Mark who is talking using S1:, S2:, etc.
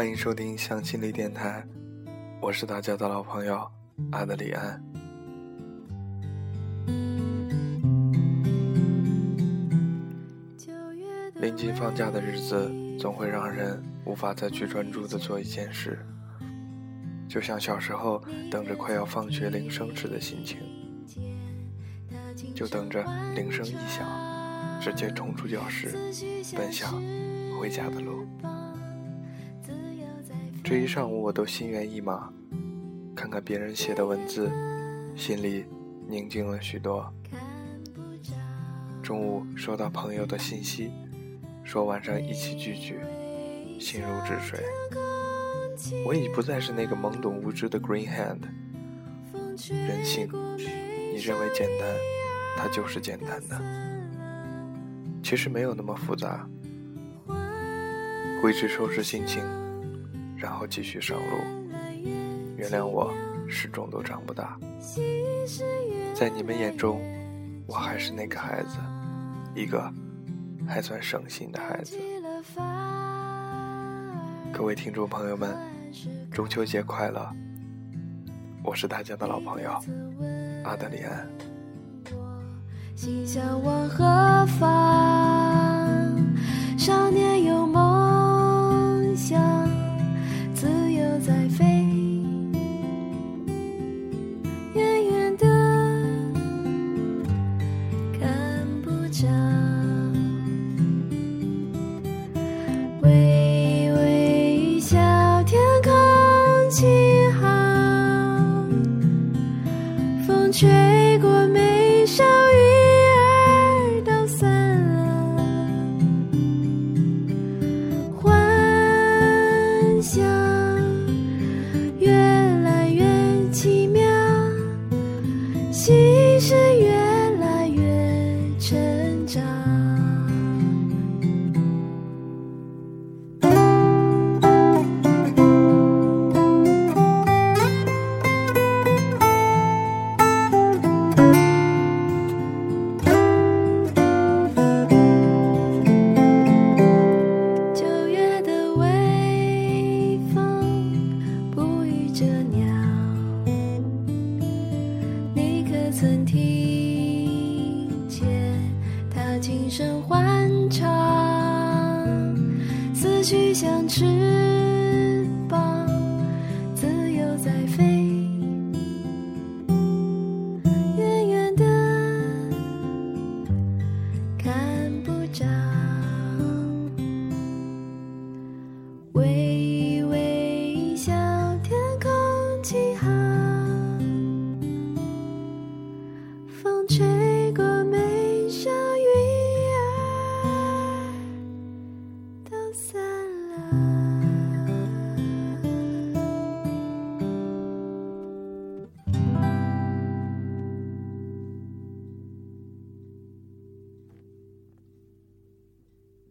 S1: 欢迎收听向心力电台，我是大家的老朋友阿德里安。
S2: 临近放假的日
S1: 子，总会让人无法再去专注的做一件事，就像小时候等着快要放学铃声时的心情，
S2: 就等着铃声一响，
S1: 直接冲出教室，
S2: 奔向回家的路。这一上
S1: 午我都心猿意马，看看别人写的文字，心里宁静了许多。中午收到朋友的信息。说晚上一起聚聚，
S2: 心如止水。我已不
S1: 再是那个懵懂无知的 Green Hand。
S2: 人性，你认为简单，
S1: 它就是简单的。其实没有那么复杂。
S2: 挥之收拾心情，
S1: 然后继续上路。
S2: 原谅我，
S1: 始终都长不大。
S2: 在你们眼中，我还是那个孩子，
S1: 一个。还算省心的孩子，各位听众朋友们，
S2: 中秋
S1: 节快乐！我是大家的老朋友阿德里安。
S2: 心向往何方少年微微笑，天空晴好，风吹。曾听见他轻声欢唱，思绪像翅膀，自由在飞。远远的。看。